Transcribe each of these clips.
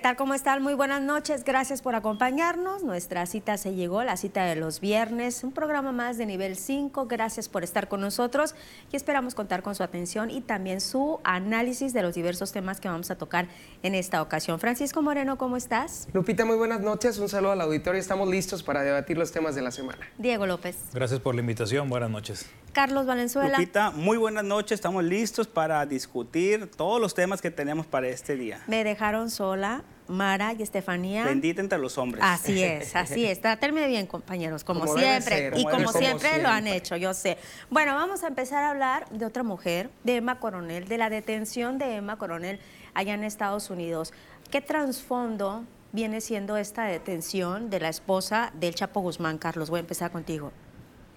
tal? ¿Cómo están? Muy buenas noches. Gracias por acompañarnos. Nuestra cita se llegó, la cita de los viernes, un programa más de nivel 5. Gracias por estar con nosotros y esperamos contar con su atención y también su análisis de los diversos temas que vamos a tocar en esta ocasión. Francisco Moreno, ¿cómo estás? Lupita, muy buenas noches. Un saludo al auditorio. Estamos listos para debatir los temas de la semana. Diego López. Gracias por la invitación. Buenas noches. Carlos Valenzuela. Lupita, muy buenas noches. Estamos listos para discutir todos los temas que tenemos para este día. Me dejaron sola Mara y Estefanía. Bendita entre los hombres. Así es, así es. Trátenme bien, compañeros, como, siempre. y como, siempre, lo han hecho, yo sé. Bueno, vamos a empezar a hablar de otra mujer, de Emma Coronel, de la detención de Emma Coronel allá en Estados Unidos. ¿Qué trasfondo viene siendo esta detención de la esposa del Chapo Guzmán? Carlos, voy a empezar contigo.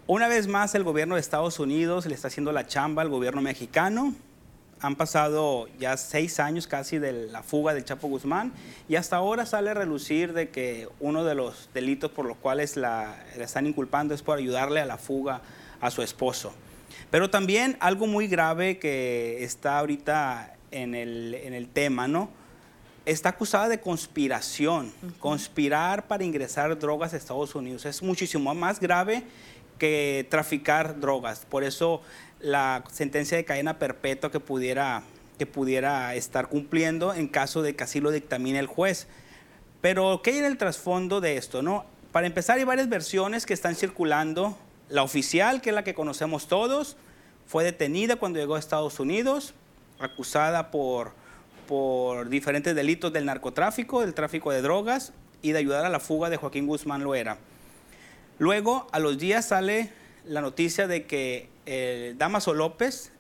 Una vez más, el gobierno de Estados Unidos le está haciendo la chamba al gobierno mexicano. Han pasado ya seis años casi de la fuga del Chapo Guzmán y hasta ahora sale a relucir de que uno de los delitos por los cuales la, están inculpando es por ayudarle a la fuga a su esposo. Pero también algo muy grave que está ahorita en el, en el tema, ¿no? Está acusada de conspiración, conspirar para ingresar drogas a Estados Unidos. Es muchísimo más grave que traficar drogas. Por eso la sentencia de cadena perpetua que pudiera, que pudiera estar cumpliendo en caso de que así lo dictamine el juez. Pero, ¿qué hay en el trasfondo de esto? No? Para empezar, hay varias versiones que están circulando. La oficial, que es la que conocemos todos, fue detenida cuando llegó a Estados Unidos, acusada por, por diferentes delitos del narcotráfico, del tráfico de drogas y de ayudar a la fuga de Joaquín Guzmán Loera. Luego, a los días sale la noticia de que eh, Damaso López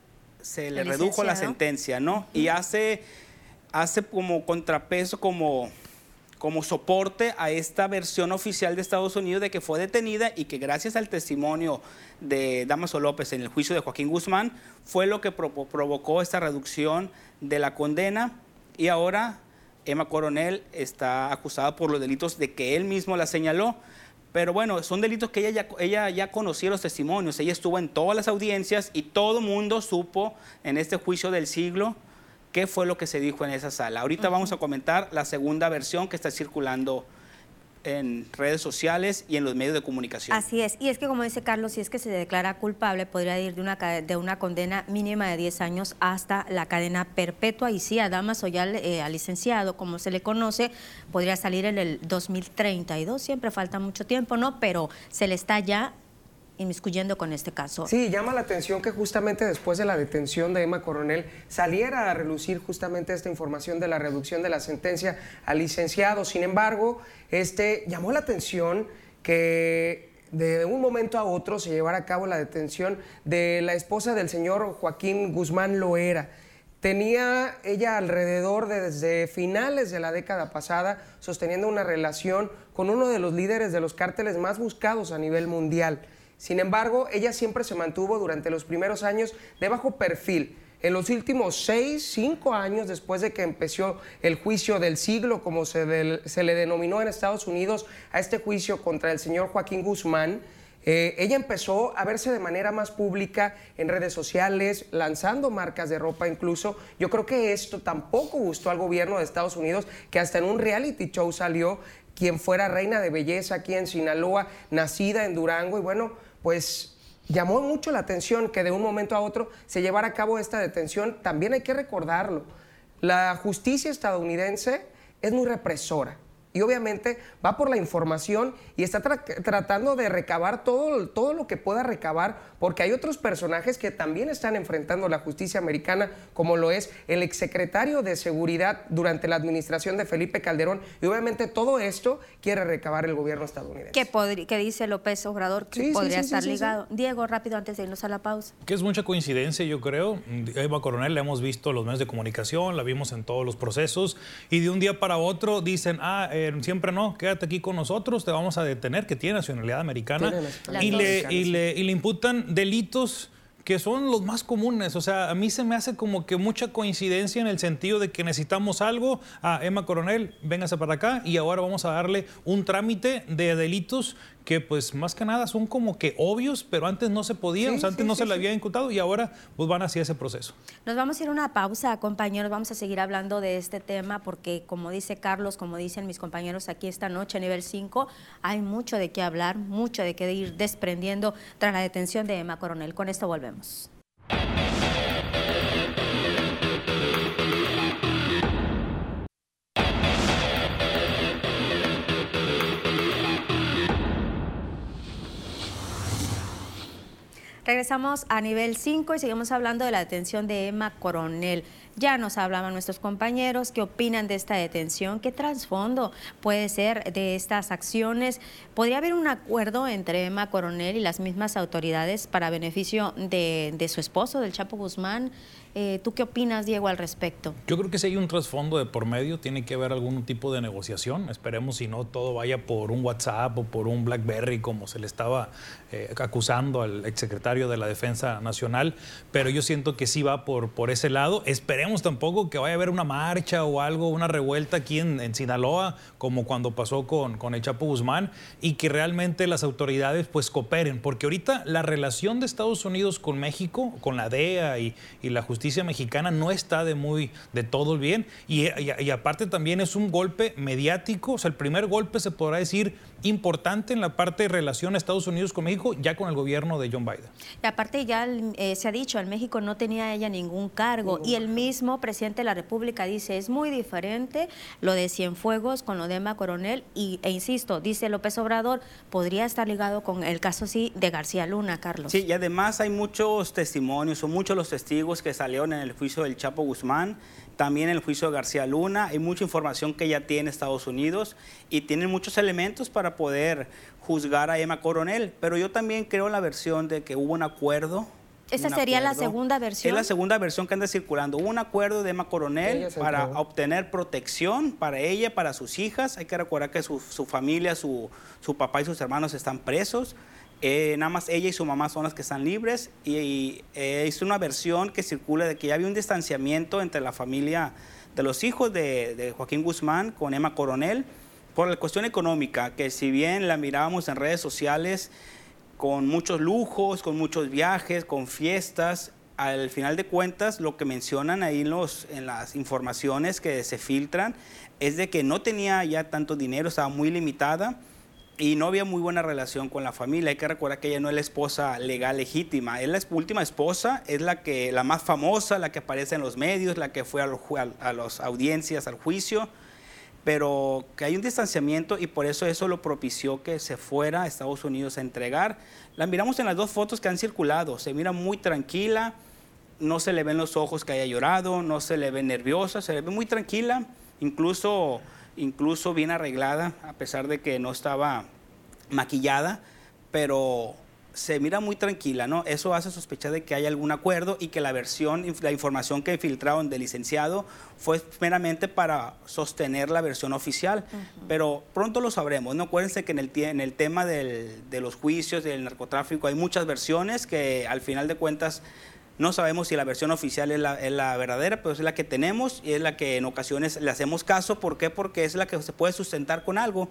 se le redujo la sentencia, ¿no? Y hace, hace como contrapeso, como, como soporte a esta versión oficial de Estados Unidos de que fue detenida y que gracias al testimonio de Damaso López en el juicio de Joaquín Guzmán fue lo que provocó esta reducción de la condena y ahora Emma Coronel está acusada por los delitos de que él mismo la señaló. Pero bueno, son delitos que ella ya, ella ya conocía los testimonios, ella estuvo en todas las audiencias y todo mundo supo en este juicio del siglo qué fue lo que se dijo en esa sala. Ahorita vamos a comentar la segunda versión que está circulando en redes sociales y en los medios de comunicación. Así es, y es que como dice Carlos, si es que se declara culpable, podría ir de una, de una condena mínima de 10 años hasta la cadena perpetua, y sí, a Damas o ya eh, al licenciado, como se le conoce, podría salir en el 2032, siempre falta mucho tiempo, ¿no? Pero se le está ya inmiscuyendo con este caso. Sí, llama la atención que justamente después de la detención de Emma Coronel saliera a relucir justamente esta información de la reducción de la sentencia al licenciado. Sin embargo, este llamó la atención que de un momento a otro se llevara a cabo la detención de la esposa del señor Joaquín Guzmán Loera. Tenía ella alrededor de desde finales de la década pasada sosteniendo una relación con uno de los líderes de los cárteles más buscados a nivel mundial. Sin embargo, ella siempre se mantuvo durante los primeros años de bajo perfil. En los últimos seis, cinco años después de que empezó el juicio del siglo, como se, le denominó en Estados Unidos a este juicio contra el señor Joaquín Guzmán, eh, ella empezó a verse de manera más pública en redes sociales, lanzando marcas de ropa incluso. Yo creo que esto tampoco gustó al gobierno de Estados Unidos, que hasta en un reality show salió quien fuera reina de belleza aquí en Sinaloa, nacida en Durango, y bueno, pues llamó mucho la atención que de un momento a otro se llevara a cabo esta detención. También hay que recordarlo, la justicia estadounidense es muy represora y obviamente va por la información y está tratando de recabar todo, todo lo que pueda recabar, porque hay otros personajes que también están enfrentando la justicia americana, como lo es el exsecretario de Seguridad durante la administración de Felipe Calderón, y obviamente todo esto quiere recabar el gobierno estadounidense. ¿Qué, dice López Obrador que podría estar ligado? Diego, rápido antes de irnos a la pausa. Que es mucha coincidencia, yo creo. Eva Coronel la hemos visto en los medios de comunicación, la vimos en todos los procesos, y de un día para otro dicen, ah, siempre no, quédate aquí con nosotros, te vamos a detener, que tiene nacionalidad americana, y, le, y, le, y le imputan delitos que son los más comunes. O sea, a mí se me hace como que mucha coincidencia en el sentido de que necesitamos algo. a Emma Coronel, véngase para acá y ahora vamos a darle un trámite de delitos que pues más que nada son como que obvios, pero antes no se podía, o sea, antes no se le había imputado y ahora pues van hacia ese proceso. Nos vamos a ir a una pausa, compañeros, vamos a seguir hablando de este tema porque como dice Carlos, como dicen mis compañeros aquí esta noche a nivel 5, hay mucho de qué hablar, mucho de qué ir desprendiendo tras la detención de Emma Coronel. Con esto volvemos. Regresamos a nivel 5 y seguimos hablando de la detención de Emma Coronel. Ya nos hablaban nuestros compañeros qué opinan de esta detención, qué trasfondo puede ser de estas acciones. ¿Podría haber un acuerdo entre Emma Coronel y las mismas autoridades para beneficio de, de su esposo, del Chapo Guzmán? Eh, ¿Tú qué opinas, Diego, al respecto? Yo creo que si hay un trasfondo de por medio, tiene que haber algún tipo de negociación. Esperemos si no todo vaya por un WhatsApp o por un BlackBerry, como se le estaba eh, acusando al exsecretario de la Defensa Nacional. Pero yo siento que sí va por, por ese lado. Esperemos tampoco que vaya a haber una marcha o algo, una revuelta aquí en, Sinaloa, como cuando pasó con, con el Chapo Guzmán, y que realmente las autoridades pues cooperen. Porque ahorita la relación de Estados Unidos con México, con la DEA y, y la justicia justicia mexicana no está de muy de todo el bien y, y, aparte también es un golpe mediático, o sea, el primer golpe se podrá decir importante en la parte de relación Estados Unidos con México, ya con el gobierno de John Biden. Y aparte ya eh, se ha dicho, en México no tenía ella ningún cargo y el mismo presidente de la República dice, es muy diferente lo de Cienfuegos con lo de Emma Coronel y, e insisto, dice López Obrador, podría estar ligado con el caso sí de García Luna, Carlos. Sí, y además hay muchos testimonios, son muchos los testigos que salieron en el juicio del Chapo Guzmán también el juicio de García Luna. Hay mucha información que ya tiene Estados Unidos y tienen muchos elementos para poder juzgar a Emma Coronel. Pero yo también creo la versión de que hubo un acuerdo. ¿Esa sería la segunda versión? Es la segunda versión que anda circulando. Hubo un acuerdo de Emma Coronel para obtener protección para ella, para sus hijas. Hay que recordar que su, familia, su, su papá y sus hermanos están presos. Eh, nada más ella y su mamá son las que están libres y, eh, es una versión que circula de que ya había un distanciamiento entre la familia de los hijos de, Joaquín Guzmán con Emma Coronel por la cuestión económica, que si bien la mirábamos en redes sociales con muchos lujos, con muchos viajes, con fiestas, al final de cuentas lo que mencionan ahí en las informaciones que se filtran es de que no tenía ya tanto dinero, estaba muy limitada y no había muy buena relación con la familia. Hay que recordar que ella no es la esposa legal legítima, es la última esposa, es la que la más famosa, la que aparece en los medios, la que fue a, los, a las audiencias, al juicio, pero que hay un distanciamiento y por eso eso lo propició que se fuera a Estados Unidos a entregar. La miramos en las dos fotos que han circulado, se mira muy tranquila, no se le ven los ojos que haya llorado, no se le ve nerviosa, se le ve muy tranquila, incluso incluso bien arreglada, a pesar de que no estaba maquillada, pero se mira muy tranquila, ¿no? Eso hace sospechar de que hay algún acuerdo y que la versión, la información que filtraron del licenciado fue meramente para sostener la versión oficial, pero pronto lo sabremos, ¿no? Acuérdense que en el, en el tema de los juicios, del narcotráfico, hay muchas versiones que al final de cuentas no sabemos si la versión oficial es la, verdadera, pero es la que tenemos y es la que en ocasiones le hacemos caso. ¿Por qué? Porque es la que se puede sustentar con algo.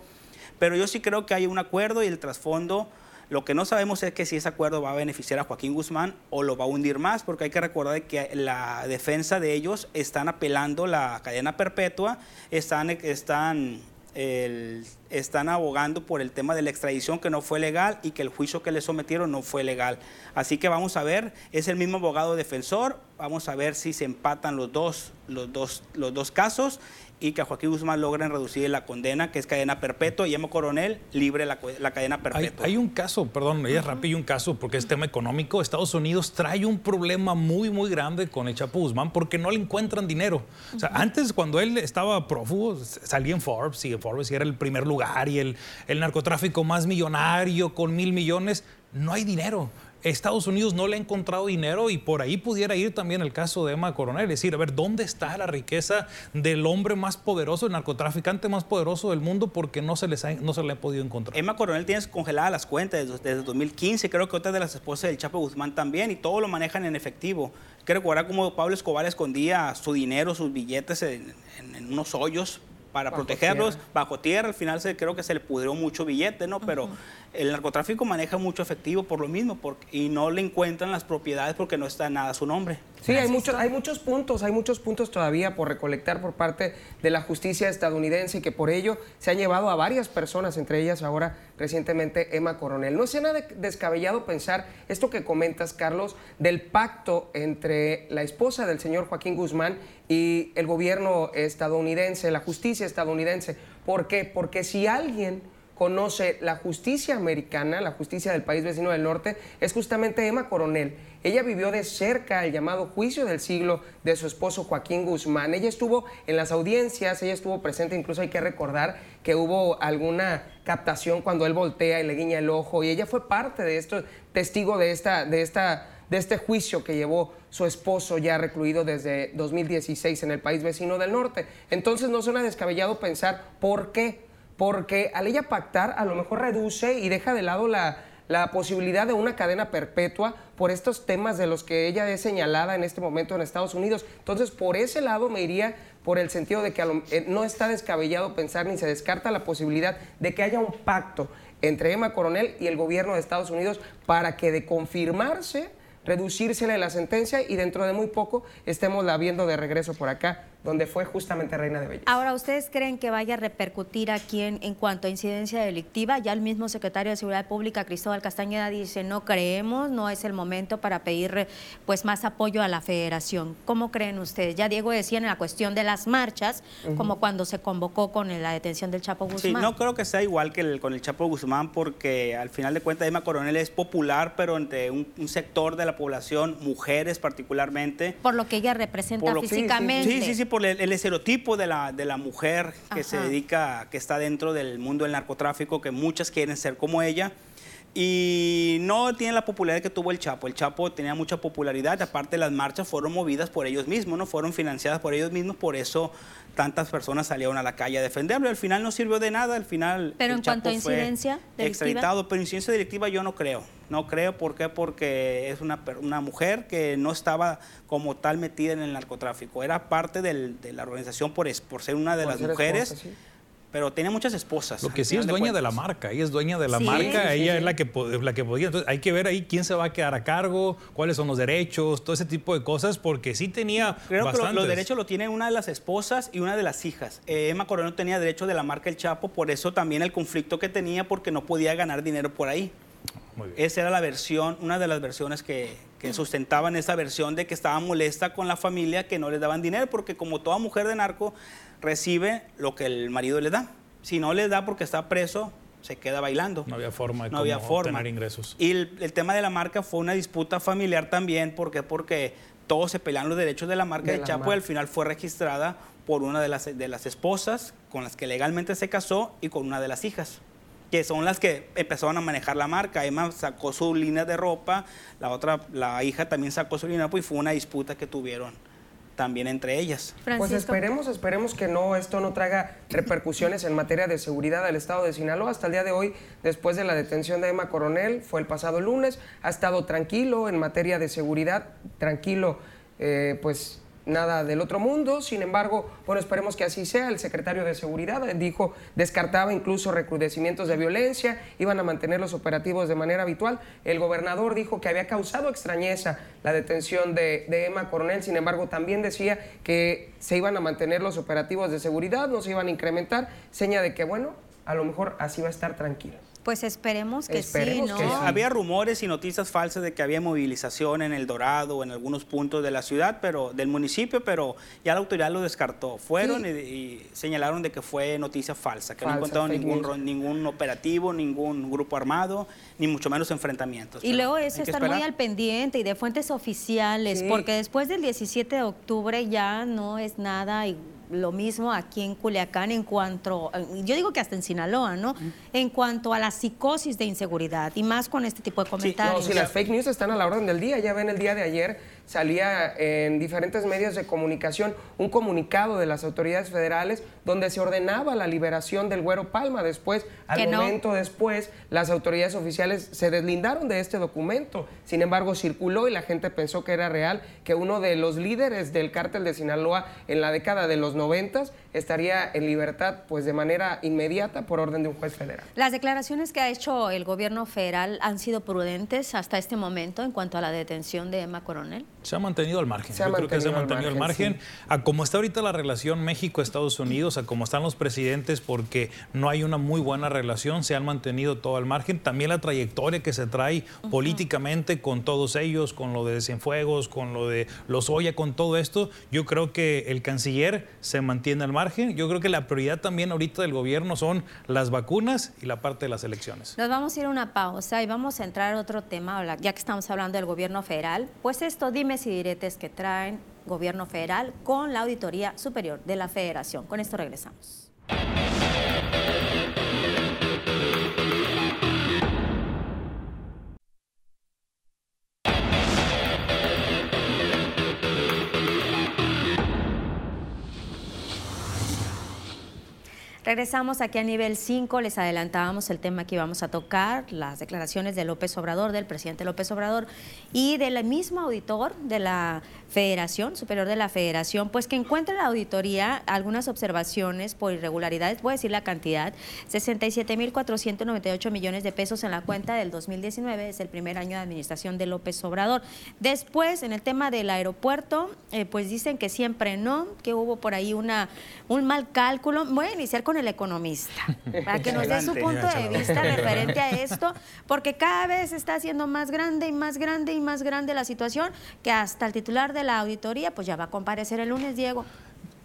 Pero yo sí creo que hay un acuerdo y el trasfondo, lo que no sabemos es que si ese acuerdo va a beneficiar a Joaquín Guzmán o lo va a hundir más, porque hay que recordar que la defensa de ellos están apelando la cadena perpetua, están, están están abogando por el tema de la extradición que no fue legal y que el juicio que le sometieron no fue legal. Así que vamos a ver, es el mismo abogado defensor, vamos a ver si se empatan los dos, los dos, los dos casos y que a Joaquín Guzmán logren reducir la condena, que es cadena perpetua, y Emma Coronel libre la, cadena perpetua. Hay, un caso, perdón, ella rápido un caso, porque es tema económico. Estados Unidos trae un problema muy, muy grande con el Chapo Guzmán porque no le encuentran dinero. O sea, antes cuando él estaba prófugo, salía en Forbes, y Forbes era el primer lugar y el, el narcotráfico más millonario con mil millones, no hay dinero. Estados Unidos no le ha encontrado dinero y por ahí pudiera ir también el caso de Emma Coronel. Es decir, a ver, ¿dónde está la riqueza del hombre más poderoso, el narcotraficante más poderoso del mundo? Porque no se, les no se le ha podido encontrar. Emma Coronel tiene congeladas las cuentas desde, desde 2015. Creo que otra de las esposas del Chapo Guzmán también y todo lo manejan en efectivo. Quiero recordar cómo Pablo Escobar escondía su dinero, sus billetes en, unos hoyos para protegerlos bajo tierra. Al final se, creo que se le pudrió mucho billete, ¿no? Pero el narcotráfico maneja mucho efectivo por lo mismo porque, y no le encuentran las propiedades porque no está nada su nombre. Sí, hay, muchos hay muchos puntos, hay muchos puntos todavía por recolectar por parte de la justicia estadounidense y que por ello se han llevado a varias personas, entre ellas ahora recientemente Emma Coronel. No es nada descabellado pensar esto que comentas, Carlos, del pacto entre la esposa del señor Joaquín Guzmán y el gobierno estadounidense, la justicia estadounidense. ¿Por qué? Porque si alguien conoce la justicia americana, la justicia del país vecino del norte, es justamente Emma Coronel. Ella vivió de cerca el llamado juicio del siglo de su esposo Joaquín Guzmán. Ella estuvo en las audiencias, ella estuvo presente, incluso hay que recordar que hubo alguna captación cuando él voltea y le guiña el ojo y ella fue parte de esto, testigo de esta, de esta de este juicio que llevó su esposo ya recluido desde 2016 en el país vecino del norte. Entonces no suena descabellado pensar por qué porque al ella pactar a lo mejor reduce y deja de lado la, posibilidad de una cadena perpetua por estos temas de los que ella es señalada en este momento en Estados Unidos. Entonces, por ese lado me iría por el sentido de que eh, no está descabellado pensar ni se descarta la posibilidad de que haya un pacto entre Emma Coronel y el gobierno de Estados Unidos para que de confirmarse, reducírsele la sentencia y dentro de muy poco estemos la viendo de regreso por acá donde fue justamente reina de belleza. Ahora, ¿ustedes creen que vaya a repercutir aquí en, en, cuanto a incidencia delictiva? Ya el mismo secretario de Seguridad Pública, Cristóbal Castañeda, dice, no creemos, no es el momento para pedir pues, más apoyo a la federación. ¿Cómo creen ustedes? Ya Diego decía en la cuestión de las marchas, como cuando se convocó con la detención del Chapo Guzmán. Sí, no creo que sea igual que con el Chapo Guzmán, porque al final de cuentas Emma Coronel es popular, pero entre un, sector de la población, mujeres particularmente. Por lo que ella representa físicamente. sí, sí, sí por el, estereotipo de la, de la mujer que se dedica, que está dentro del mundo del narcotráfico, que muchas quieren ser como ella. Y no tiene la popularidad que tuvo el Chapo. El Chapo tenía mucha popularidad, aparte las marchas fueron movidas por ellos mismos, no fueron financiadas por ellos mismos, por eso tantas personas salieron a la calle a defenderlo. Al final no sirvió de nada, al final Pero en cuanto a incidencia extraditado, pero incidencia directiva yo no creo. No creo, ¿por qué? Porque es una, una mujer que no estaba como tal metida en el narcotráfico, era parte de la organización por, por ser una de las mujeres pero tiene muchas esposas. Lo que sí es dueña de, la marca, ella es dueña de la marca, ella es la que, la que podía. Entonces hay que ver ahí quién se va a quedar a cargo, cuáles son los derechos, todo ese tipo de cosas, porque sí tenía. Creo que los derechos lo tienen una de las esposas y una de las hijas. Eh, Emma Coronel tenía derecho de la marca El Chapo, por eso también el conflicto que tenía, porque no podía ganar dinero por ahí. Esa era la versión, una de las versiones que, que sustentaban esa versión de que estaba molesta con la familia que no le daban dinero, porque como toda mujer de narco recibe lo que el marido le da. Si no le da porque está preso, se queda bailando. No había forma de no había forma. tener ingresos. Y el, tema de la marca fue una disputa familiar también, porque porque todos se pelean los derechos de la marca de, Chapo y al final fue registrada por una de las, de las esposas con las que legalmente se casó y con una de las hijas que son las que empezaron a manejar la marca. Emma sacó su línea de ropa, la otra, la hija también sacó su línea de ropa y fue una disputa que tuvieron también entre ellas. Pues esperemos, esperemos que no esto no traiga repercusiones en materia de seguridad del estado de Sinaloa. Hasta el día de hoy, después de la detención de Emma Coronel, fue el pasado lunes, ha estado tranquilo en materia de seguridad, tranquilo, eh, pues nada del otro mundo. Sin embargo, bueno, esperemos que así sea. El secretario de Seguridad dijo, descartaba incluso recrudecimientos de violencia, iban a mantener los operativos de manera habitual. El gobernador dijo que había causado extrañeza la detención de, de Emma Coronel, sin embargo, también decía que se iban a mantener los operativos de seguridad, no se iban a incrementar, seña de que, bueno, a lo mejor así va a estar tranquilo. Pues esperemos que sí, ¿no? Había rumores y noticias falsas de que había movilización en El Dorado o en algunos puntos de la ciudad, pero del municipio, pero ya la autoridad lo descartó. Fueron y, señalaron de que fue noticia falsa, que no encontraron ningún, ningún operativo, ningún grupo armado, ni mucho menos enfrentamientos. Y luego eso estar muy al pendiente y de fuentes oficiales, porque después del 17 de octubre ya no es nada igual lo mismo aquí en Culiacán en cuanto, yo digo que hasta en Sinaloa, ¿no? En cuanto a la psicosis de inseguridad y más con este tipo de comentarios. Sí, no, si las fake news están a la orden del día, ya ven el día de ayer salía en diferentes medios de comunicación un comunicado de las autoridades federales donde se ordenaba la liberación del Güero Palma. Después, al momento después, las autoridades oficiales se deslindaron de este documento. Sin embargo, circuló y la gente pensó que era real, que uno de los líderes del cártel de Sinaloa en la década de los noventas estaría en libertad pues de manera inmediata por orden de un juez federal. Las declaraciones que ha hecho el gobierno federal han sido prudentes hasta este momento en cuanto a la detención de Emma Coronel. Se ha mantenido al margen. Yo creo que se ha mantenido al margen. A cómo está ahorita la relación México-Estados Unidos, a cómo están los presidentes, porque no hay una muy buena relación, se han mantenido todo al margen. También la trayectoria que se trae políticamente con todos ellos, con lo de Cienfuegos, con lo de Lozoya, con todo esto, yo creo que el canciller se mantiene al margen. Yo creo que la prioridad también ahorita del gobierno son las vacunas y la parte de las elecciones. Nos vamos a ir a una pausa y vamos a entrar a otro tema, ya que estamos hablando del gobierno federal. Pues esto, dime y diretes que traen gobierno federal con la Auditoría Superior de la Federación. Con esto regresamos. Regresamos aquí a nivel 5, les adelantábamos el tema que íbamos a tocar, las declaraciones de López Obrador, del presidente López Obrador y del mismo auditor de la Federación, Superior de la Federación, pues que encuentra la auditoría algunas observaciones por irregularidades, voy a decir la cantidad, 67.498 millones de pesos en la cuenta del 2019, es el primer año de administración de López Obrador. Después, en el tema del aeropuerto, eh, pues dicen que siempre no, que hubo por ahí una, un mal cálculo. Voy a iniciar con el economista, para que nos dé su punto de vista referente a esto, porque cada vez está haciendo más grande y más grande y más grande la situación, que hasta el titular de la auditoría pues ya va a comparecer el lunes, Diego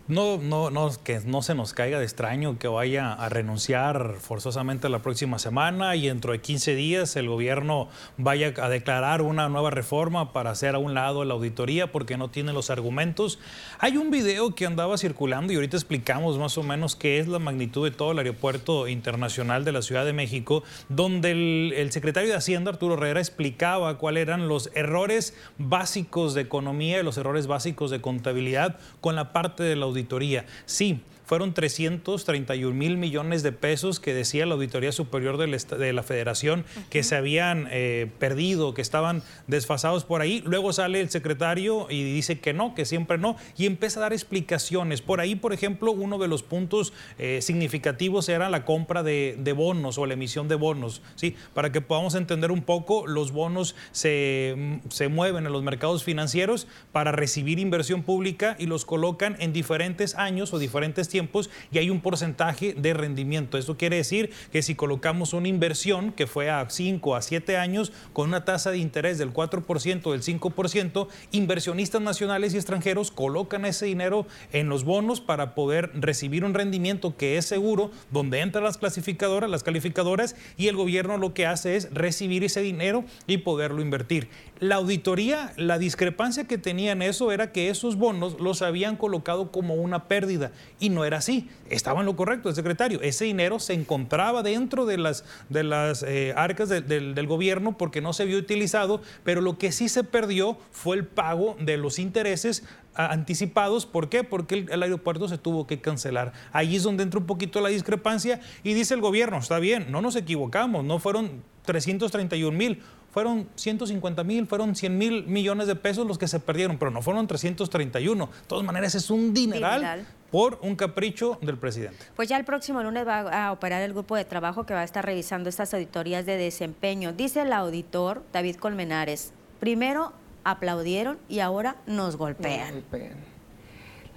no, no, no, que no se nos caiga de extraño que vaya a renunciar forzosamente la próxima semana y dentro de 15 días el gobierno vaya a declarar una nueva reforma para hacer a un lado la auditoría porque no tiene los argumentos. Hay un video que andaba circulando y ahorita explicamos más o menos qué es la magnitud de todo el aeropuerto internacional de la Ciudad de México, donde el, el secretario de Hacienda, Arturo Herrera, explicaba cuáles eran los errores básicos de economía y los errores básicos de contabilidad con la parte de la auditoría auditoría. Sí, fueron 331 mil millones de pesos que decía la Auditoría Superior de la Federación que se habían eh, perdido, que estaban desfasados por ahí. Luego sale el secretario y dice que no, que siempre no, y empieza a dar explicaciones. Por ahí, por ejemplo, uno de los puntos eh, significativos era la compra de, bonos o la emisión de bonos. ¿sí? Para que podamos entender un poco, los bonos se, se mueven en los mercados financieros para recibir inversión pública y los colocan en diferentes años o diferentes tiempos y hay un porcentaje de rendimiento. Esto quiere decir que si colocamos una inversión que fue a 5 a 7 años con una tasa de interés del 4%, del 5%, inversionistas nacionales y extranjeros colocan ese dinero en los bonos para poder recibir un rendimiento que es seguro, donde entran las clasificadoras, las calificadoras y el gobierno lo que hace es recibir ese dinero y poderlo invertir. La auditoría, la discrepancia que tenía en eso era que esos bonos los habían colocado como una pérdida y no era así. Estaba en lo correcto el secretario. Ese dinero se encontraba dentro de las, eh, arcas del gobierno porque no se había utilizado, pero lo que sí se perdió fue el pago de los intereses anticipados. ¿Por qué? Porque el, aeropuerto se tuvo que cancelar. Ahí es donde entra un poquito la discrepancia y dice el gobierno, está bien, no nos equivocamos, no fueron 331 mil, fueron 150 mil, fueron 100 mil millones de pesos los que se perdieron, pero no fueron 331. De todas maneras, es un dineral, por un capricho del presidente. Pues ya el próximo lunes va a operar el grupo de trabajo que va a estar revisando estas auditorías de desempeño. Dice el auditor David Colmenares, primero aplaudieron y ahora nos golpean.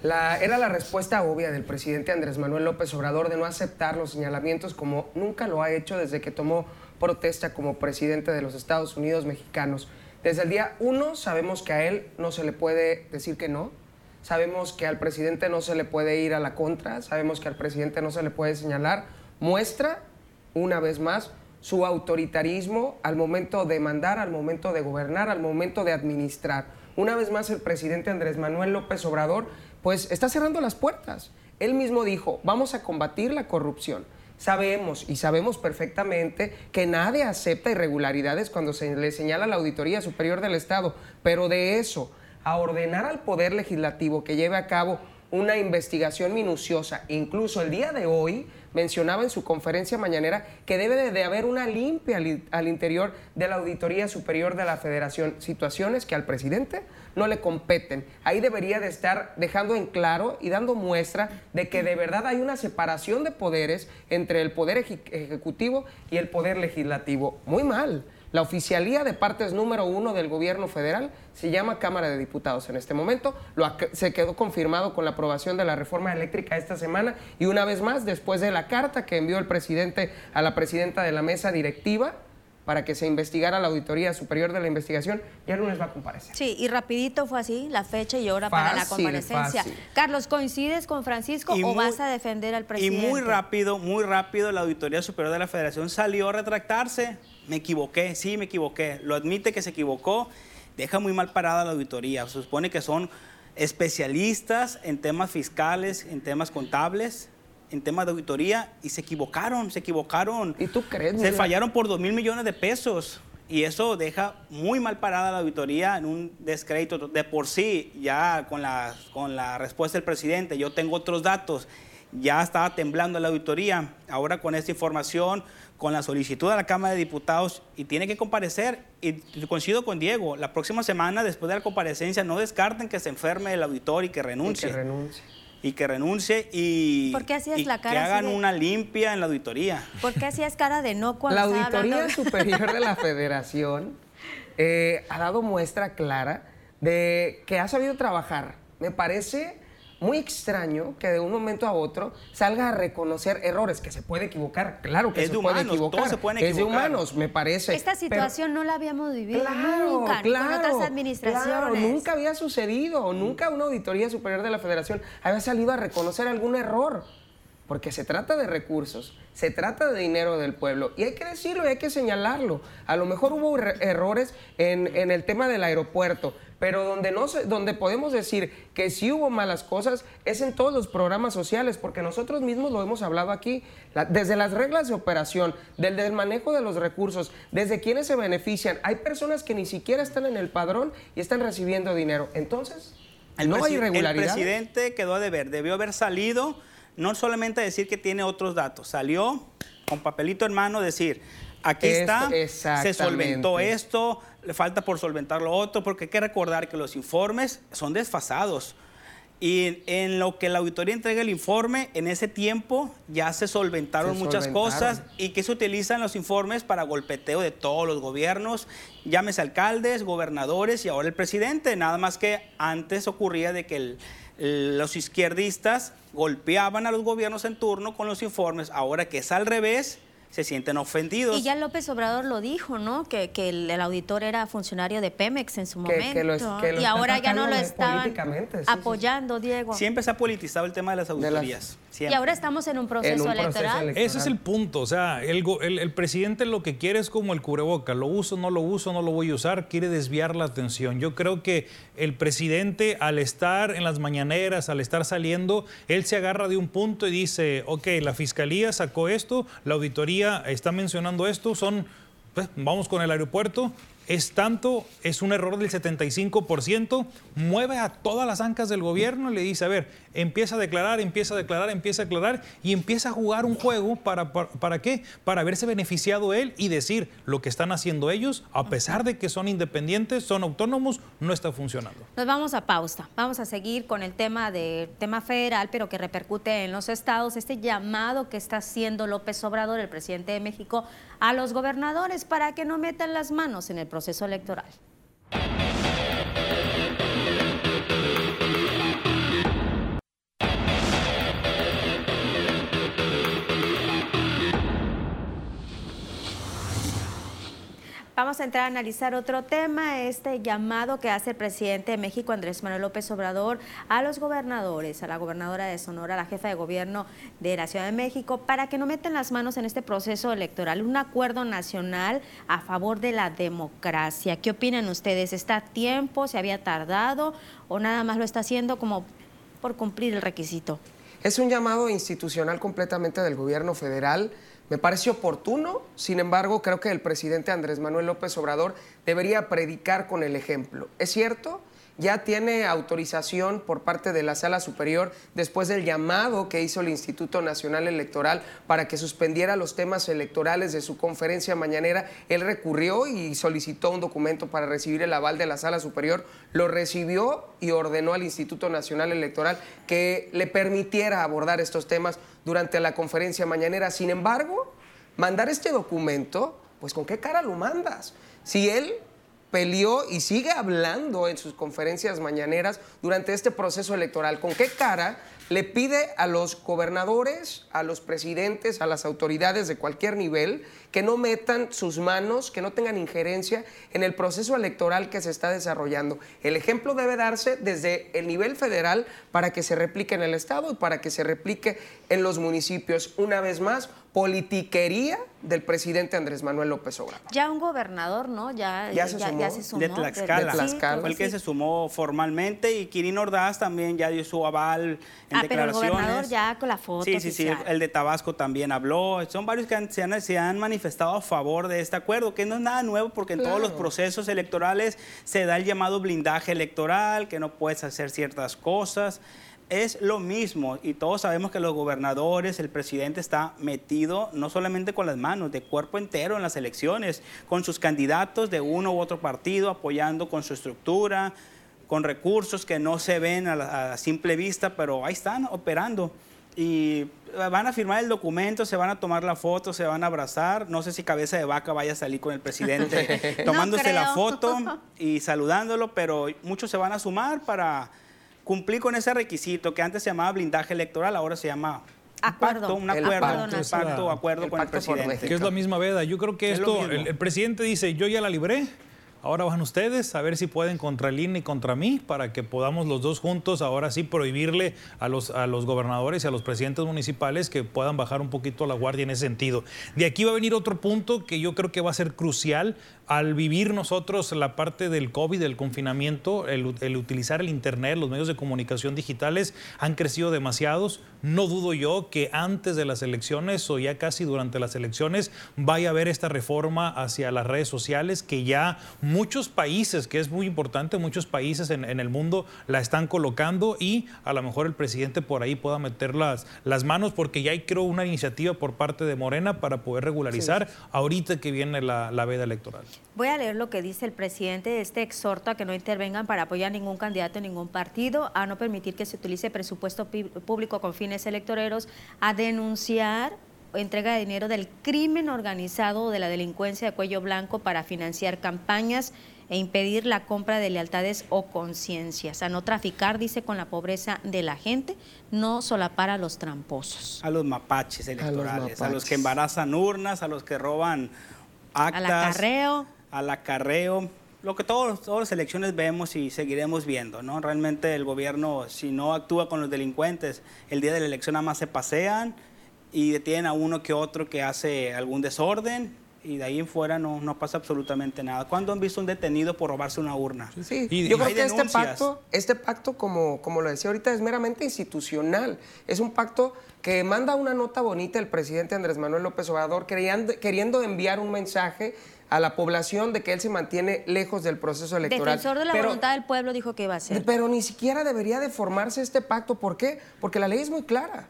La, era la respuesta obvia del presidente Andrés Manuel López Obrador de no aceptar los señalamientos como nunca lo ha hecho desde que tomó protesta como presidente de los Estados Unidos mexicanos. Desde el día uno sabemos que a él no se le puede decir que no, sabemos que al presidente no se le puede ir a la contra, sabemos que al presidente no se le puede señalar. Muestra, una vez más, su autoritarismo al momento de mandar, al momento de gobernar, al momento de administrar. Una vez más, el presidente Andrés Manuel López Obrador pues está cerrando las puertas. Él mismo dijo, vamos a combatir la corrupción. Sabemos y sabemos perfectamente que nadie acepta irregularidades cuando se le señala a la Auditoría Superior del Estado, pero de eso a ordenar al Poder Legislativo que lleve a cabo una investigación minuciosa, incluso el día de hoy, mencionaba en su conferencia mañanera que debe de haber una limpia al, interior de la Auditoría Superior de la Federación, situaciones que al presidente no le competen. Ahí debería de estar dejando en claro y dando muestra de que de verdad hay una separación de poderes entre el poder ejecutivo y el poder legislativo. Muy mal. La oficialía de partes número uno del gobierno federal se llama Cámara de Diputados en este momento. Lo, se quedó confirmado con la aprobación de la reforma eléctrica esta semana y una vez más, después de la carta que envió el presidente a la presidenta de la mesa directiva, para que se investigara la Auditoría Superior de la Investigación, ya el lunes va a comparecer. Sí, y rapidito fue así, la fecha y hora para la comparecencia. Carlos, ¿coincides con Francisco o vas a defender al presidente? Y muy rápido, muy rápido, la Auditoría Superior de la Federación salió a retractarse. Me equivoqué, sí, me equivoqué. Lo admite que se equivocó. Deja muy mal parada la auditoría. Se supone que son especialistas en temas fiscales, en temas contables en temas de auditoría y se equivocaron, se equivocaron. ¿Y tú crees? Se fallaron por dos mil millones de pesos. Y eso deja muy mal parada la auditoría en un descrédito de por sí, ya con la, con la respuesta del presidente. Yo tengo otros datos. Ya estaba temblando la auditoría. Ahora con esta información, con la solicitud a la Cámara de Diputados y tiene que comparecer. Y coincido con Diego, la próxima semana, después de la comparecencia, no descarten que se enferme el auditor y que renuncie. Y que renuncie y que renuncie y, la que hagan una limpia en la auditoría. ¿Por qué hacías cara de no cuando La Auditoría Superior de la Federación eh, ha dado muestra clara de que ha sabido trabajar. Me parece muy extraño que de un momento a otro salga a reconocer errores, que se puede equivocar, claro que se puede equivocar. Es de humanos, me parece. Esta situación no la habíamos vivido nunca, con otras administraciones. nunca había sucedido, nunca una auditoría superior de la federación había salido a reconocer algún error porque se trata de recursos, se trata de dinero del pueblo y hay que decirlo y hay que señalarlo. A lo mejor hubo errores en, en, el tema del aeropuerto, pero donde, no donde podemos decir que sí hubo malas cosas es en todos los programas sociales, porque nosotros mismos lo hemos hablado aquí, desde las reglas de operación, desde el manejo de los recursos, desde quienes se benefician. Hay personas que ni siquiera están en el padrón y están recibiendo dinero. Entonces, no hay irregularidad. El presidente quedó a deber, debió haber salido no solamente decir que tiene otros datos, salió con papelito en mano decir, aquí está, se solventó esto, le falta por solventar lo otro, porque hay que recordar que los informes son desfasados. Y en lo que la auditoría entrega el informe, en ese tiempo ya se solventaron muchas cosas y que se utilizan los informes para golpeteo de todos los gobiernos, llámese alcaldes, gobernadores y ahora el presidente. Nada más que antes ocurría de que el, los izquierdistas golpeaban a los gobiernos en turno con los informes, ahora que es al revés, se sienten ofendidos. Y ya López Obrador lo dijo, ¿no? Que, que el, auditor era funcionario de Pemex en su momento. y ahora ya no lo estaban apoyando, Diego. Siempre se ha politizado el tema de las auditorías. Y ahora estamos en un, proceso, electoral. Ese es el punto. O sea, el, el, presidente lo que quiere es como el cubreboca. Lo uso, no lo uso, no lo voy a usar. Quiere desviar la atención. Yo creo que el presidente, al estar en las mañaneras, al estar saliendo, él se agarra de un punto y dice, ok, la fiscalía sacó esto, la auditoría está mencionando esto, son, pues, vamos con el aeropuerto, es tanto, es un error del 75%, mueve a todas las ancas del gobierno y le dice, a ver, empieza a declarar, empieza a declarar, empieza a declarar y empieza a jugar un juego para, para, qué? Para haberse beneficiado él y decir lo que están haciendo ellos, a pesar de que son independientes, son autónomos, no está funcionando. Nos vamos a pausa. Vamos a seguir con el tema de tema federal, pero que repercute en los estados, este llamado que está haciendo López Obrador, el presidente de México, a los gobernadores para que no metan las manos en el proceso electoral. Vamos a entrar a analizar otro tema, este llamado que hace el presidente de México, Andrés Manuel López Obrador, a los gobernadores, a la gobernadora de Sonora, a la jefa de gobierno de la Ciudad de México, para que no metan las manos en este proceso electoral. Un acuerdo nacional a favor de la democracia. ¿Qué opinan ustedes? ¿Está a tiempo? ¿Se había tardado? ¿O nada más lo está haciendo como por cumplir el requisito. Es un llamado institucional completamente del gobierno federal. Me parece oportuno, sin embargo, creo que el presidente Andrés Manuel López Obrador debería predicar con el ejemplo. ¿Es cierto? Ya tiene autorización por parte de la Sala Superior después del llamado que hizo el Instituto Nacional Electoral para que suspendiera los temas electorales de su conferencia mañanera. Él recurrió y solicitó un documento para recibir el aval de la Sala Superior, lo recibió y ordenó al Instituto Nacional Electoral que le permitiera abordar estos temas durante la conferencia mañanera. Sin embargo, mandar este documento, pues con qué cara lo mandas? Si él peleó y sigue hablando en sus conferencias mañaneras durante este proceso electoral. ¿Con qué cara le pide a los gobernadores, a los presidentes, a las autoridades de cualquier nivel que no metan sus manos, que no tengan injerencia en el proceso electoral que se está desarrollando. El ejemplo debe darse desde el nivel federal para que se replique en el Estado y para que se replique en los municipios. Una vez más, politiquería del presidente Andrés Manuel López Obrador. Ya un gobernador, ¿no? Ya, ya, se, sumó. De Tlaxcala. Fue el que se sumó formalmente y Kirin Ordaz también ya dio su aval en ah, pero el gobernador ya con la foto Sí, sí, sí. El de Tabasco también habló. Son varios que se, han, se, han, manifestado a favor de este acuerdo, que no es nada nuevo porque en todos los procesos electorales se da el llamado blindaje electoral, que no puedes hacer ciertas cosas es lo mismo y todos sabemos que los gobernadores, el presidente está metido no solamente con las manos, de cuerpo entero en las elecciones, con sus candidatos de uno u otro partido, apoyando con su estructura, con recursos que no se ven a, simple vista, pero ahí están operando. Y van a firmar el documento, se van a tomar la foto, se van a abrazar. No sé si cabeza de vaca vaya a salir con el presidente tomándose la foto y saludándolo, pero muchos se van a sumar para cumplir con ese requisito que antes se llamaba blindaje electoral, ahora se llama acuerdo, un acuerdo, un pacto, acuerdo con el presidente. Que es la misma veda. Yo creo que esto, el, presidente dice, yo ya la libré, Ahora van ustedes a ver si pueden contra el INE y contra mí para que podamos los dos juntos ahora sí prohibirle a los, a los gobernadores y a los presidentes municipales que puedan bajar un poquito la guardia en ese sentido. De aquí va a venir otro punto que yo creo que va a ser crucial al vivir nosotros la parte del COVID, del confinamiento, el, utilizar el Internet, los medios de comunicación digitales han crecido demasiados. No dudo yo que antes de las elecciones o ya casi durante las elecciones vaya a haber esta reforma hacia las redes sociales que ya muchos países, que es muy importante, muchos países en, el mundo la están colocando y a lo mejor el presidente por ahí pueda meter las, las manos porque ya hay creo una iniciativa por parte de Morena para poder regularizar ahorita que viene la, la veda electoral. Voy a leer lo que dice el presidente. Este exhorta a que no intervengan para apoyar a ningún candidato en ningún partido, a no permitir que se utilice presupuesto público con fines electoreros, a denunciar entrega de dinero del crimen organizado o de la delincuencia de cuello blanco para financiar campañas e impedir la compra de lealtades o conciencias, a no traficar, dice, con la pobreza de la gente, no solapar a los tramposos. A los mapaches electorales, a los, que embarazan urnas, a los que roban actas. Al acarreo. Al acarreo. Lo que todos, todas las elecciones vemos y seguiremos viendo, ¿no? Realmente el gobierno, si no actúa con los delincuentes, el día de la elección nada más se pasean y detienen a uno que otro que hace algún desorden y de ahí en fuera no, no pasa absolutamente nada. ¿Cuándo han visto un detenido por robarse una urna? Sí, yo creo que este pacto, este pacto como, como lo decía ahorita, es meramente institucional. Es un pacto que manda una nota bonita el presidente Andrés Manuel López Obrador queriendo, queriendo enviar un mensaje a la población de que él se mantiene lejos del proceso electoral. Defensor de la voluntad del pueblo dijo que iba a ser. Pero ni siquiera debería de formarse este pacto. ¿Por qué? Porque la ley es muy clara.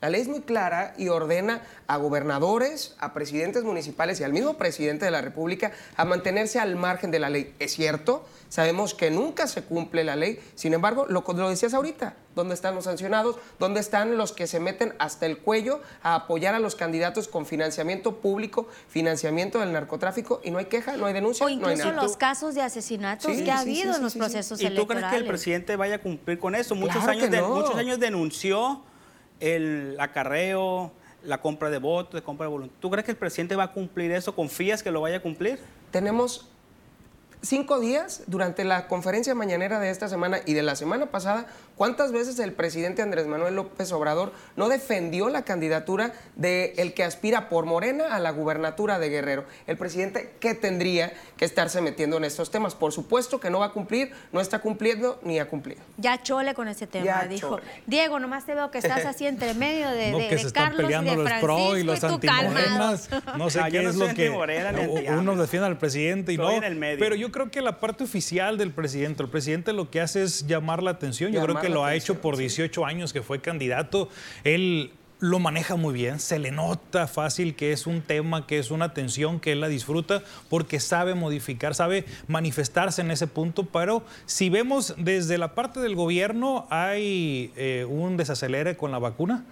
La ley es muy clara y ordena a gobernadores, a presidentes municipales y al mismo presidente de la República a mantenerse al margen de la ley. Es cierto, sabemos que nunca se cumple la ley, sin embargo, lo, lo decías ahorita, ¿dónde están los sancionados? ¿Dónde están los que se meten hasta el cuello a apoyar a los candidatos con financiamiento público, financiamiento del narcotráfico y no hay queja, no hay denuncia? O incluso no hay los casos de asesinatos que ha habido en los procesos electorales. ¿Y tú crees que el presidente vaya a cumplir con eso? Muchos, años, muchos años denunció el acarreo, la compra de votos, de compra de voluntad. ¿Tú crees que el presidente va a cumplir eso? ¿Confías que lo vaya a cumplir? Tenemos cinco días durante la conferencia mañanera de esta semana y de la semana pasada, ¿cuántas veces el presidente Andrés Manuel López Obrador no defendió la candidatura de el que aspira por Morena a la gubernatura de Guerrero? El presidente, ¿qué tendría que estarse metiendo en estos temas? Por supuesto que no va a cumplir, no está cumpliendo ni ha cumplido. Ya chole con ese tema, dijo. Diego, nomás te veo que estás así entre medio de, de, Carlos y de los pro y los antimorenas. No sé qué es lo que uno defiende al presidente y no. Pero yo creo que la parte oficial del presidente, el presidente lo que hace es llamar la atención. Yo creo que lo ha hecho por 18 años que fue candidato. Él lo maneja muy bien, se le nota fácil que es un tema, que es una tensión, que él la disfruta porque sabe modificar, sabe manifestarse en ese punto, pero si vemos desde la parte del gobierno hay eh, un desacelere con la vacuna,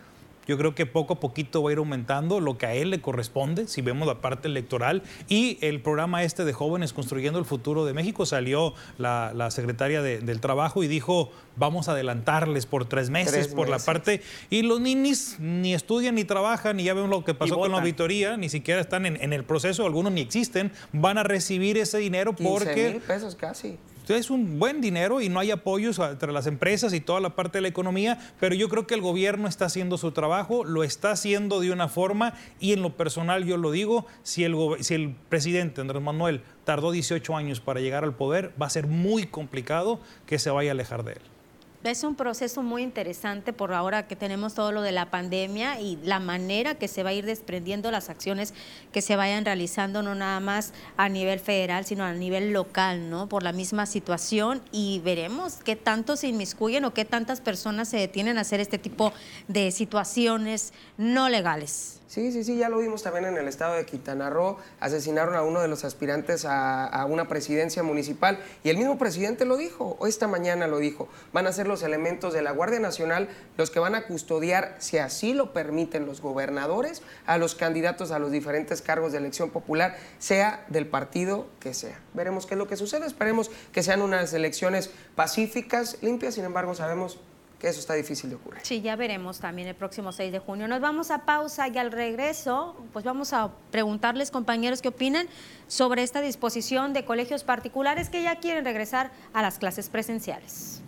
yo creo que poco a poquito va a ir aumentando lo que a él le corresponde, si vemos la parte electoral. Y el programa este de jóvenes construyendo el futuro de México salió la, secretaria del Trabajo y dijo, vamos a adelantarles por tres meses, por la parte... Y los ninis ni estudian ni trabajan, y ya vemos lo que pasó con la auditoría, ni siquiera están en, en, el proceso, algunos ni existen, van a recibir ese dinero porque... mil pesos casi es un buen dinero y no hay apoyos entre las empresas y toda la parte de la economía, pero yo creo que el gobierno está haciendo su trabajo, lo está haciendo de una forma y en lo personal yo lo digo, si el, si el presidente Andrés Manuel tardó 18 años para llegar al poder, va a ser muy complicado que se vaya a alejar de él. Es un proceso muy interesante por ahora que tenemos todo lo de la pandemia y la manera que se va a ir desprendiendo las acciones que se vayan realizando, no nada más a nivel federal, sino a nivel local, ¿no? Por la misma situación y veremos qué tanto se inmiscuyen o qué tantas personas se detienen a hacer este tipo de situaciones no legales. Sí, sí, sí, ya lo vimos también en el estado de Quintana Roo. Asesinaron a uno de los aspirantes a, una presidencia municipal y el mismo presidente lo dijo, esta mañana lo dijo. Van a ser los elementos de la Guardia Nacional los que van a custodiar, si así lo permiten los gobernadores, a los candidatos a los diferentes cargos de elección popular, sea del partido que sea. Veremos qué es lo que sucede. Esperemos que sean unas elecciones pacíficas, limpias. Sin embargo, sabemos que eso está difícil de ocurrir. Sí, ya veremos también el próximo 6 de junio. Nos vamos a pausa y al regreso, pues vamos a preguntarles, compañeros, qué opinan sobre esta disposición de colegios particulares que ya quieren regresar a las clases presenciales.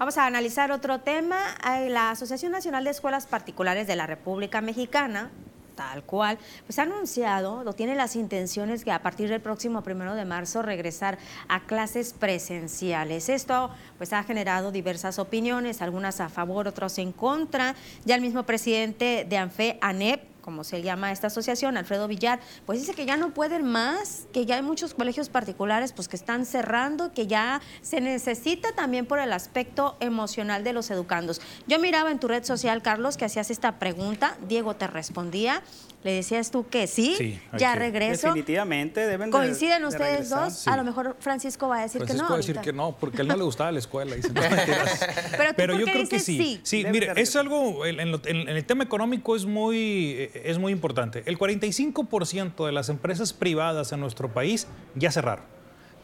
Vamos a analizar otro tema. La Asociación Nacional de Escuelas Particulares de la República Mexicana tal cual, pues ha anunciado, lo tiene las intenciones que a partir del próximo primero de marzo regresar a clases presenciales. Esto pues ha generado diversas opiniones, algunas a favor, otras en contra. Ya el mismo presidente de ANFE, ANEP, como se llama esta asociación, Alfredo Villar, pues dice que ya no pueden más, que ya hay muchos colegios particulares pues que están cerrando, que ya se necesita también por el aspecto emocional de los educandos. Yo miraba en tu red social, Carlos, que hacías esta pregunta, Diego te respondía, le decías tú que sí, ya regreso. Definitivamente deben ¿Coinciden ustedes dos? A lo mejor Francisco va a decir que no. va a decir que no, porque a él no le gustaba la escuela. Pero, yo creo que sí. Sí, mire, es algo, en, en, el tema económico es muy, es muy importante. El 45% de las empresas privadas en nuestro país ya cerraron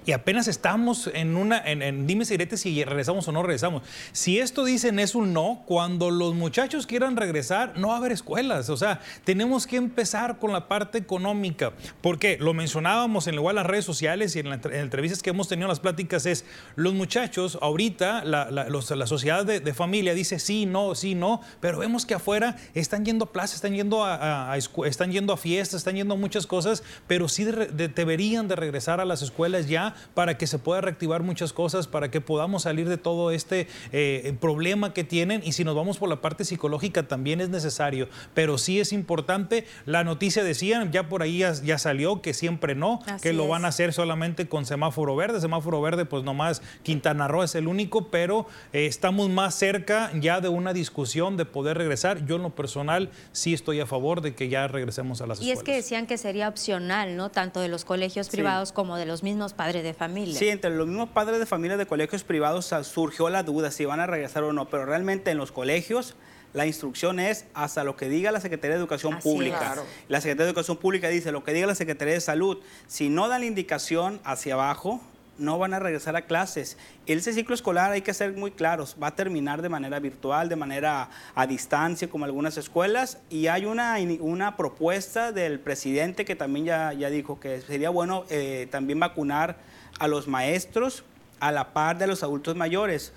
y apenas estamos en una, en, en dime si si regresamos o no regresamos. Si esto dicen es un no, cuando los muchachos quieran regresar, no va a haber escuelas. O sea, tenemos que empezar con la parte económica. Porque lo mencionábamos en igual las redes sociales y en, las entrevistas que hemos tenido en las pláticas, es los muchachos, ahorita la, la, sociedad de, familia dice sí, no, sí, no, pero vemos que afuera están yendo a plazas, están yendo a, están yendo a fiestas, están yendo a muchas cosas, pero sí deberían de regresar a las escuelas ya para que se pueda reactivar muchas cosas, para que podamos salir de todo este eh, problema que tienen. Y si nos vamos por la parte psicológica, también es necesario. Pero sí es importante. La noticia decía, ya por ahí ya, salió, que siempre no, que lo van a hacer solamente con semáforo verde. Semáforo verde, pues nomás Quintana Roo es el único, pero eh, estamos más cerca ya de una discusión de poder regresar. Yo en lo personal sí estoy a favor de que ya regresemos a las escuelas. Y es que decían que sería opcional, ¿no? Tanto de los colegios privados como de los mismos padres de familia. Sí, entre los mismos padres de familia de colegios privados surgió la duda si van a regresar o no, pero realmente en los colegios la instrucción es hasta lo que diga la Secretaría de Educación Pública. La Secretaría de Educación Pública dice lo que diga la Secretaría de Salud. Si no dan la indicación hacia abajo, no van a regresar a clases. Ese ciclo escolar hay que ser muy claros, va a terminar de manera virtual, de manera a distancia, como algunas escuelas, y hay una, una propuesta del presidente que también ya, ya dijo que sería bueno eh, también vacunar a los maestros a la par de los adultos mayores,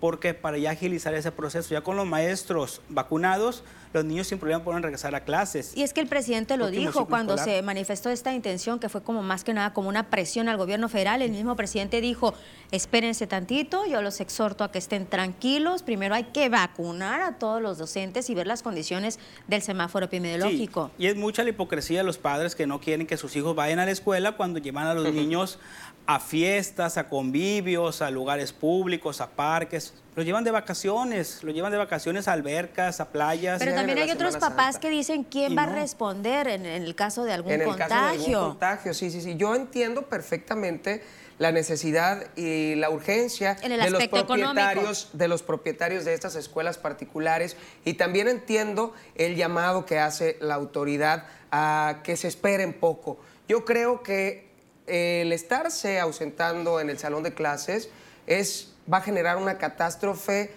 porque para ya agilizar ese proceso, ya con los maestros vacunados, los niños sin problema pueden regresar a clases. Y es que el presidente lo dijo cuando se manifestó esta intención, que fue como más que nada como una presión al gobierno federal. El mismo presidente dijo, espérense tantito, yo los exhorto a que estén tranquilos. Primero hay que vacunar a todos los docentes y ver las condiciones del semáforo epidemiológico. y es mucha la hipocresía de los padres que no quieren que sus hijos vayan a la escuela cuando llevan a los niños a fiestas, a convivios, a lugares públicos, a parques. Los llevan de vacaciones, los llevan de vacaciones a albercas, a playas. Pero también hay otros papás que dicen quién va a responder en, el caso de algún en el contagio. Caso de algún contagio, sí, sí, sí. Yo entiendo perfectamente la necesidad y la urgencia de los propietarios de los propietarios de estas escuelas particulares y también entiendo el llamado que hace la autoridad a que se esperen poco. Yo creo que el estarse ausentando en el salón de clases es, va a generar una catástrofe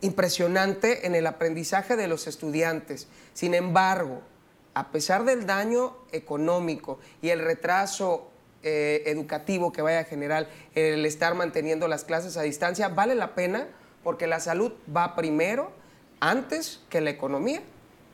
impresionante en el aprendizaje de los estudiantes. Sin embargo, a pesar del daño económico y el retraso eh, educativo que vaya a generar el estar manteniendo las clases a distancia, vale la pena porque la salud va primero antes que la economía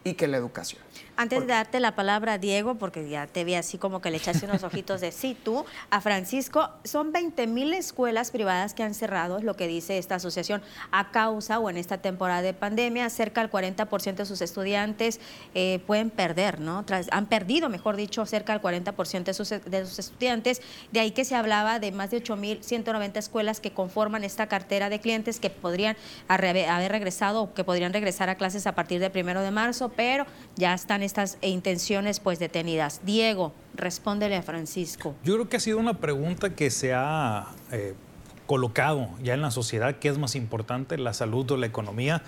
y que la educación. Antes de darte la palabra, Diego, porque ya te vi así como que le echaste unos ojitos de sí, tú, a Francisco, son 20 mil escuelas privadas que han cerrado, es lo que dice esta asociación, a causa o en esta temporada de pandemia, cerca del 40% de sus estudiantes eh, pueden perder, ¿no? han perdido, mejor dicho, cerca del 40% de sus, de sus estudiantes, de ahí que se hablaba de más de 8.190 escuelas que conforman esta cartera de clientes que podrían haber regresado o que podrían regresar a clases a partir del primero de marzo, pero ya están estas intenciones pues detenidas. Diego, respóndele a Francisco. Yo creo que ha sido una pregunta que se ha eh, colocado ya en la sociedad, ¿qué es más importante, la salud o la economía?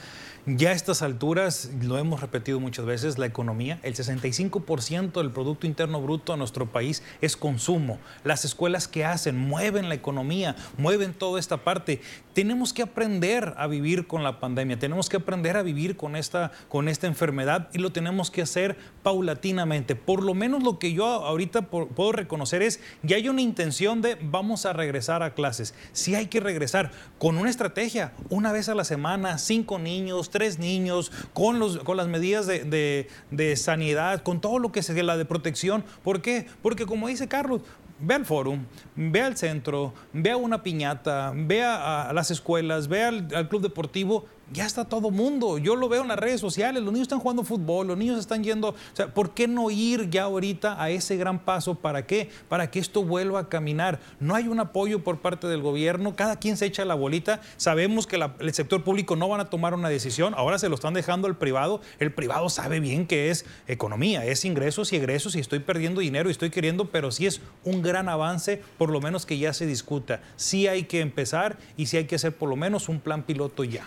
Ya a estas alturas, lo hemos repetido muchas veces, la economía, el 65% del Producto Interno Bruto a nuestro país es consumo. Las escuelas que hacen mueven la economía, mueven toda esta parte. Tenemos que aprender a vivir con la pandemia, tenemos que aprender a vivir con esta, con esta enfermedad y lo tenemos que hacer paulatinamente. Por lo menos lo que yo ahorita puedo reconocer es, ya hay una intención de vamos a regresar a clases. Sí hay que regresar con una estrategia, una vez a la semana, cinco niños, tres niños, con, los, con las medidas de, sanidad, con todo lo que se la de protección. ¿Por qué? Porque como dice Carlos, ve al fórum, ve al centro, ve a una piñata, ve a, las escuelas, ve al, club deportivo ya está todo mundo. Yo lo veo en las redes sociales, los niños están jugando fútbol, los niños están yendo, o sea, ¿por qué no ir ya ahorita a ese gran paso? ¿Para qué? Para que esto vuelva a caminar. No hay un apoyo por parte del gobierno, cada quien se echa la bolita. Sabemos que el sector público no van a tomar una decisión, ahora se lo están dejando al privado. El privado sabe bien que es economía, es ingresos y egresos y estoy perdiendo dinero y estoy queriendo, pero sí es un gran avance, por lo menos que ya se discuta. Sí hay que empezar y sí hay que hacer por lo menos un plan piloto ya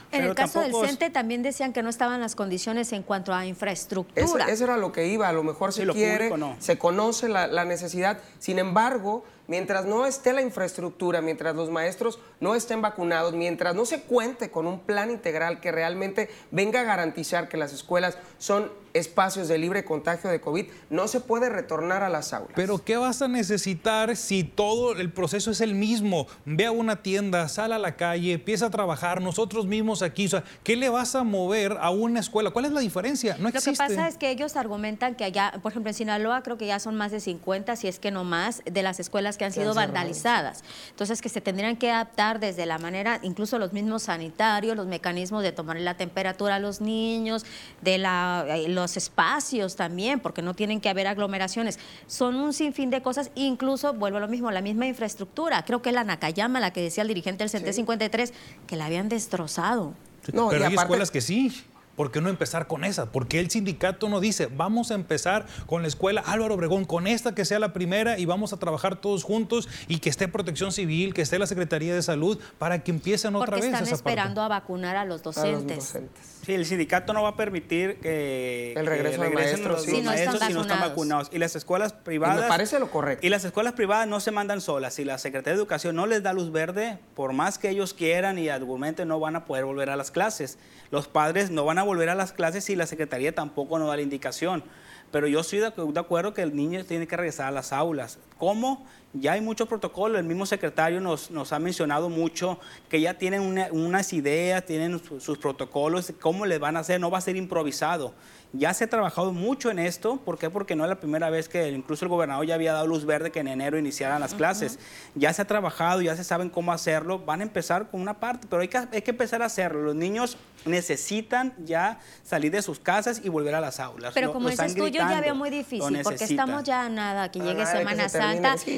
del CENTE también decían que no estaban las condiciones en cuanto a infraestructura. Eso, era lo que iba, a lo mejor se quiere, se conoce la necesidad. Sin embargo, mientras no esté la infraestructura, mientras los maestros no estén vacunados, mientras no se cuente con un plan integral que realmente venga a garantizar que las escuelas son espacios de libre contagio de COVID, no se puede retornar a las aulas. Pero ¿qué vas a necesitar si todo el proceso es el mismo? Ve a una tienda, sal a la calle, empieza a trabajar, nosotros mismos aquí, o sea, ¿qué le vas a mover a una escuela? ¿Cuál es la diferencia? No existe. Lo que pasa es que ellos argumentan que allá, por ejemplo, en Sinaloa creo que ya son más de 50, si es que no más, de las escuelas que han sido vandalizadas. Entonces, que se tendrían que adaptar desde la manera, incluso los mismos sanitarios, los mecanismos de tomar la temperatura a los niños, de la, eh, los espacios también, porque no tienen que haber aglomeraciones. Son un sinfín de cosas, incluso, vuelvo a lo mismo, la misma infraestructura. Creo que la Nakayama, la que decía el dirigente del CT 53, que la habían destrozado. No, Pero hay escuelas que sí. ¿Por qué no empezar con esa? Porque el sindicato no dice, vamos a empezar con la escuela Álvaro Obregón, con esta que sea la primera y vamos a trabajar todos juntos y que esté Protección Civil, que esté la Secretaría de Salud para que empiecen otra vez. Porque están esperando a vacunar a los docentes. A los docentes. Sí, el sindicato no va a permitir que, el regreso de maestros, los, maestros si no están vacunados. Y las escuelas privadas... me parece lo correcto. Y las escuelas privadas no se mandan solas. Si la Secretaría de Educación no les da luz verde, por más que ellos quieran y argumenten, no van a poder volver a las clases. Los padres no van a volver a las clases si la Secretaría tampoco nos da la indicación. Pero yo estoy de acuerdo que el niño tiene que regresar a las aulas. ¿Cómo? Ya hay mucho protocolo, el mismo secretario nos, nos ha mencionado mucho que ya tienen unas ideas, tienen sus, protocolos, cómo les van a hacer, no va a ser improvisado. Ya se ha trabajado mucho en esto, ¿por qué? Porque no es la primera vez que incluso el gobernador ya había dado luz verde que en enero iniciaran las clases. Ya se ha trabajado, ya se saben cómo hacerlo, van a empezar con una parte, pero hay que, hay que empezar a hacerlo. Los niños necesitan ya salir de sus casas y volver a las aulas. Pero como dices tú, yo ya veo muy difícil, porque estamos ya a nada, que llegue Semana Santa,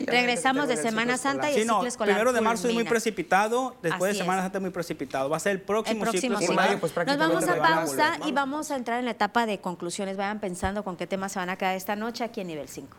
regresamos de Semana Santa y el ciclo escolar Primero de marzo es muy precipitado, después de Semana Santa es muy precipitado. Va a ser el próximo, ciclo escolar. Pues, Nos vamos a pausa y vamos a entrar en la etapa de conclusiones. Vayan pensando con qué temas se van a quedar esta noche aquí en nivel 5.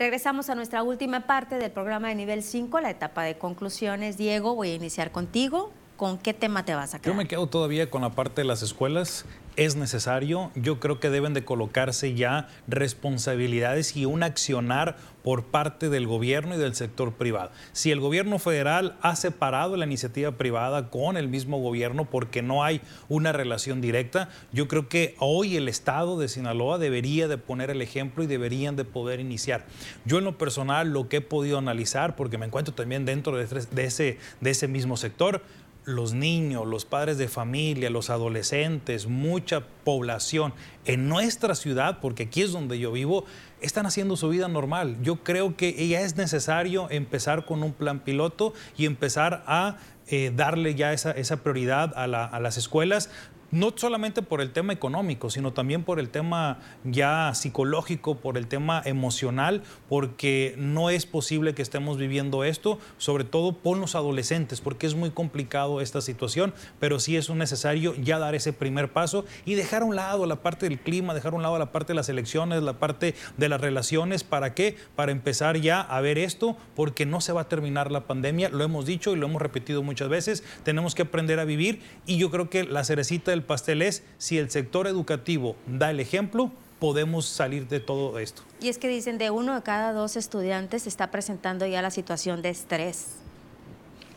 Regresamos a nuestra última parte del programa de nivel 5, la etapa de conclusiones. Diego, voy a iniciar contigo. ¿Con qué tema te vas a quedar? Yo me quedo todavía con la parte de las escuelas. Es necesario, yo creo que deben de colocarse ya responsabilidades y un accionar por parte del gobierno y del sector privado. Si el gobierno federal ha separado la iniciativa privada con el mismo gobierno porque no hay una relación directa, yo creo que hoy el Estado de Sinaloa debería de poner el ejemplo y deberían de poder iniciar. Yo en lo personal lo que he podido analizar, porque me encuentro también dentro de ese, de ese mismo sector, los niños, los padres de familia, los adolescentes, mucha población en nuestra ciudad, porque aquí es donde yo vivo, están haciendo su vida normal. Yo creo que ya es necesario empezar con un plan piloto y empezar a eh, darle ya esa, prioridad a, a las escuelas no solamente por el tema económico, sino también por el tema ya psicológico, por el tema emocional, porque no es posible que estemos viviendo esto, sobre todo por los adolescentes, porque es muy complicado esta situación, pero sí es necesario ya dar ese primer paso y dejar a un lado la parte del clima, dejar a un lado la parte de las elecciones, la parte de las relaciones, ¿para qué? Para empezar ya a ver esto, porque no se va a terminar la pandemia, lo hemos dicho y lo hemos repetido muchas veces, tenemos que aprender a vivir y yo creo que la cerecita del pastel es, si el sector educativo da el ejemplo, podemos salir de todo esto. Y es que dicen, de uno de cada dos estudiantes está presentando ya la situación de estrés.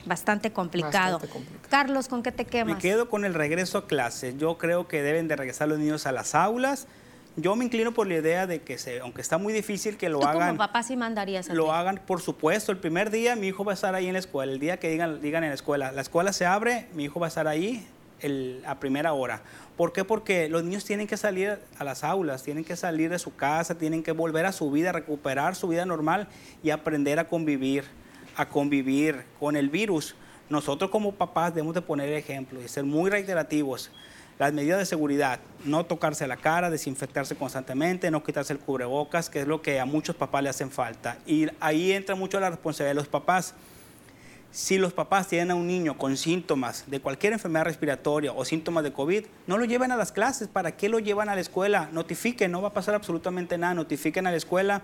Bastante complicado. Carlos, ¿con qué te quemas? Me quedo con el regreso a clases. Yo creo que deben de regresar los niños a las aulas. Yo me inclino por la idea de que, se, aunque está muy difícil que lo ¿Tú hagan. Como papá sí mandarías Lo hagan, por supuesto. El primer día mi hijo va a estar ahí en la escuela. El día que digan, digan en la escuela, la escuela se abre, mi hijo va a estar ahí a primera hora. ¿Por qué? Porque los niños tienen que salir a las aulas, tienen que salir de su casa, tienen que volver a su vida, recuperar su vida normal y aprender a convivir, a convivir con el virus. Nosotros como papás debemos de poner el ejemplo y ser muy reiterativos. Las medidas de seguridad, no tocarse la cara, desinfectarse constantemente, no quitarse el cubrebocas, que es lo que a muchos papás le hacen falta. Y ahí entra mucho la responsabilidad de los papás si los papás tienen a un niño con síntomas de cualquier enfermedad respiratoria o síntomas de COVID, no lo lleven a las clases. ¿Para qué lo llevan a la escuela? Notifiquen, no va a pasar absolutamente nada. Notifiquen a la escuela.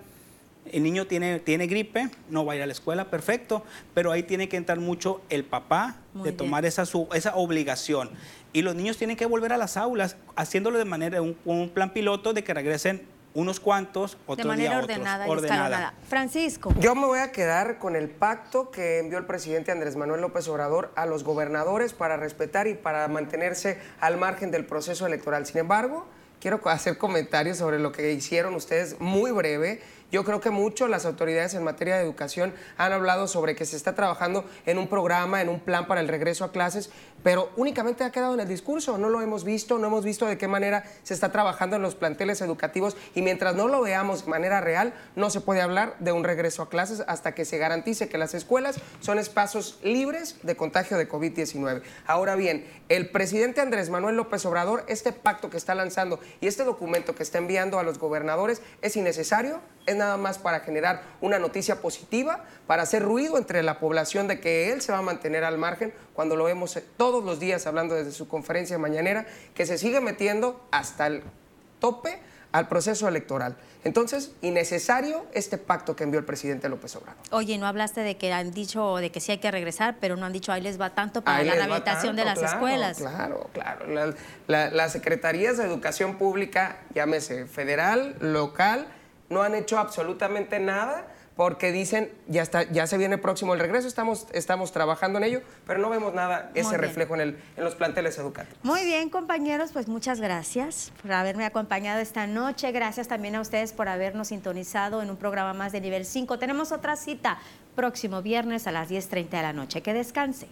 El niño tiene, tiene gripe, no va a ir a la escuela, perfecto, pero ahí tiene que entrar mucho el papá de tomar esa, esa obligación. Y los niños tienen que volver a las aulas, haciéndolo de manera, un, un plan piloto de que regresen unos cuantos, otros De manera ordenada, y ordenada. Francisco. Yo me voy a quedar con el pacto que envió el presidente Andrés Manuel López Obrador a los gobernadores para respetar y para mantenerse al margen del proceso electoral. Sin embargo, quiero hacer comentarios sobre lo que hicieron ustedes muy breve yo creo que mucho las autoridades en materia de educación han hablado sobre que se está trabajando en un programa, en un plan para el regreso a clases, pero únicamente ha quedado en el discurso, no lo hemos visto, no hemos visto de qué manera se está trabajando en los planteles educativos y mientras no lo veamos de manera real, no se puede hablar de un regreso a clases hasta que se garantice que las escuelas son espacios libres de contagio de COVID-19. Ahora bien, el presidente Andrés Manuel López Obrador, este pacto que está lanzando y este documento que está enviando a los gobernadores es innecesario, es nada más para generar una noticia positiva, para hacer ruido entre la población de que él se va a mantener al margen, cuando lo vemos todos los días hablando desde su conferencia mañanera, que se sigue metiendo hasta el tope al proceso electoral. Entonces, innecesario este pacto que envió el presidente López Obrador. Oye, no hablaste de que han dicho de que sí hay que regresar, pero no han dicho ahí les va tanto para la rehabilitación de las escuelas. Claro, claro. las secretarías de educación pública, llámese federal, local, no han hecho absolutamente nada porque dicen, ya, está, ya se viene próximo el regreso, estamos, estamos trabajando en ello, pero no vemos nada, ese reflejo en, el, en los planteles educativos. Muy bien, compañeros, pues muchas gracias por haberme acompañado esta noche. Gracias también a ustedes por habernos sintonizado en un programa más de nivel 5. Tenemos otra cita próximo viernes a las 10.30 de la noche. Que descanse.